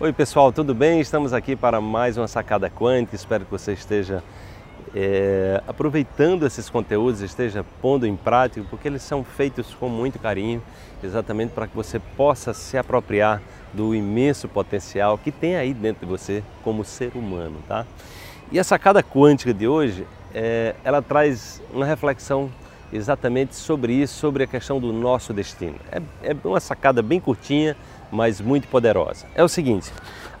Oi pessoal, tudo bem? Estamos aqui para mais uma sacada quântica. Espero que você esteja é, aproveitando esses conteúdos, esteja pondo em prática, porque eles são feitos com muito carinho, exatamente para que você possa se apropriar do imenso potencial que tem aí dentro de você como ser humano, tá? E a sacada quântica de hoje, é, ela traz uma reflexão exatamente sobre isso, sobre a questão do nosso destino. É, é uma sacada bem curtinha, mas muito poderosa. É o seguinte: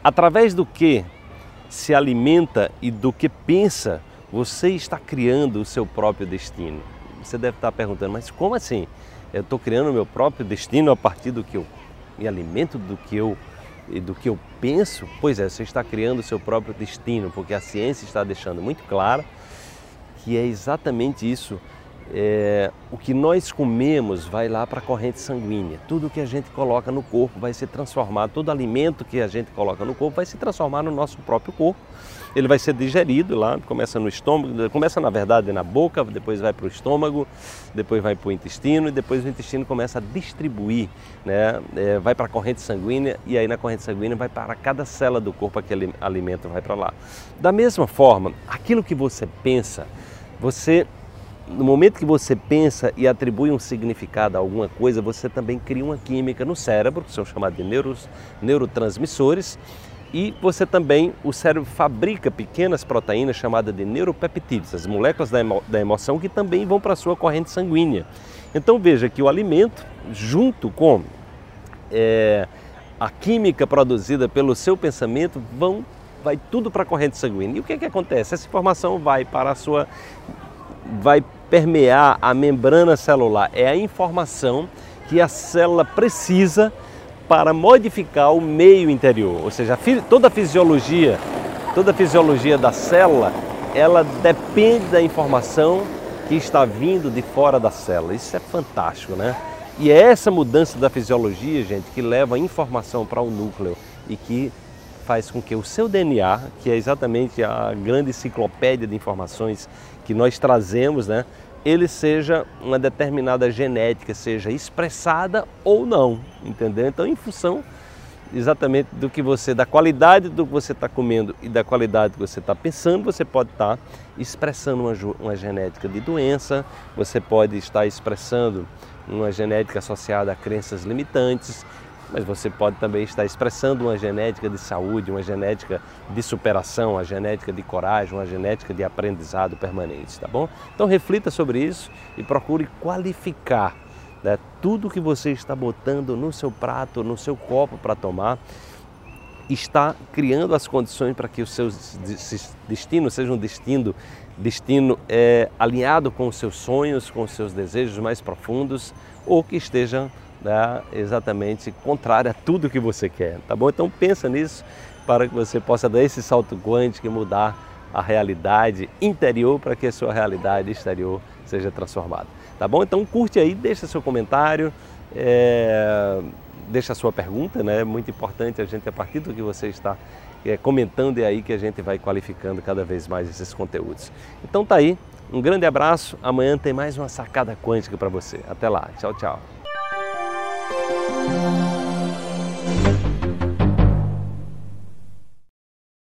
através do que se alimenta e do que pensa, você está criando o seu próprio destino. Você deve estar perguntando, mas como assim? Eu estou criando o meu próprio destino a partir do que eu me alimento, do que eu do que eu penso? Pois é, você está criando o seu próprio destino, porque a ciência está deixando muito claro que é exatamente isso é, o que nós comemos vai lá para a corrente sanguínea. Tudo que a gente coloca no corpo vai ser transformado, todo alimento que a gente coloca no corpo vai se transformar no nosso próprio corpo. Ele vai ser digerido lá, começa no estômago, começa na verdade na boca, depois vai para o estômago, depois vai para o intestino e depois o intestino começa a distribuir, né? É, vai para a corrente sanguínea e aí na corrente sanguínea vai para cada célula do corpo aquele alimento vai para lá. Da mesma forma, aquilo que você pensa, você no momento que você pensa e atribui um significado a alguma coisa, você também cria uma química no cérebro, que são chamados de neuros, neurotransmissores, e você também, o cérebro fabrica pequenas proteínas chamadas de neuropeptídeos, as moléculas da, emo, da emoção que também vão para a sua corrente sanguínea. Então veja que o alimento, junto com é, a química produzida pelo seu pensamento, vão vai tudo para a corrente sanguínea. E o que, é que acontece? Essa informação vai para a sua vai permear a membrana celular. É a informação que a célula precisa para modificar o meio interior, ou seja, toda a fisiologia, toda a fisiologia da célula, ela depende da informação que está vindo de fora da célula. Isso é fantástico, né? E é essa mudança da fisiologia, gente, que leva a informação para o núcleo e que faz com que o seu DNA, que é exatamente a grande enciclopédia de informações que nós trazemos, né, ele seja uma determinada genética, seja expressada ou não, entendeu? Então, em função exatamente do que você, da qualidade do que você está comendo e da qualidade que você está pensando, você pode estar tá expressando uma, uma genética de doença, você pode estar expressando uma genética associada a crenças limitantes, mas você pode também estar expressando uma genética de saúde, uma genética de superação, uma genética de coragem, uma genética de aprendizado permanente, tá bom? Então reflita sobre isso e procure qualificar né, tudo que você está botando no seu prato, no seu copo para tomar, está criando as condições para que o seu destino seja um destino, destino é, alinhado com os seus sonhos, com os seus desejos mais profundos, ou que esteja né, exatamente contrária a tudo que você quer, tá bom? Então pensa nisso para que você possa dar esse salto quântico e mudar a realidade interior para que a sua realidade exterior seja transformada, tá bom? Então curte aí, deixa seu comentário, é, deixa a sua pergunta, né? É muito importante a gente, a partir do que você está é, comentando, é aí que a gente vai qualificando cada vez mais esses conteúdos. Então tá aí, um grande abraço, amanhã tem mais uma sacada quântica para você. Até lá, tchau, tchau. Thank you.